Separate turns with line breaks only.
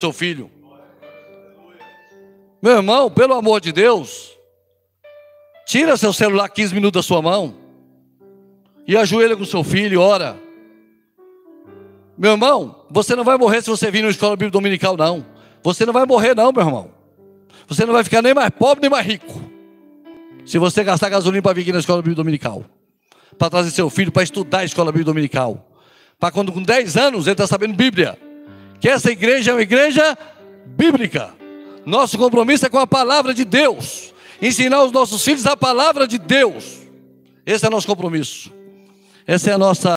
seu filho. Meu irmão, pelo amor de Deus, tira seu celular 15 minutos da sua mão e ajoelha com seu filho e ora. Meu irmão, você não vai morrer se você vir na escola bíblica dominical, não. Você não vai morrer, não, meu irmão. Você não vai ficar nem mais pobre nem mais rico. Se você gastar gasolina para vir aqui na escola bíblica dominical, para trazer seu filho para estudar a escola bíblica dominical, para quando com 10 anos ele está sabendo Bíblia, que essa igreja é uma igreja bíblica. Nosso compromisso é com a palavra de Deus, ensinar os nossos filhos a palavra de Deus. Esse é o nosso compromisso. Essa é a nossa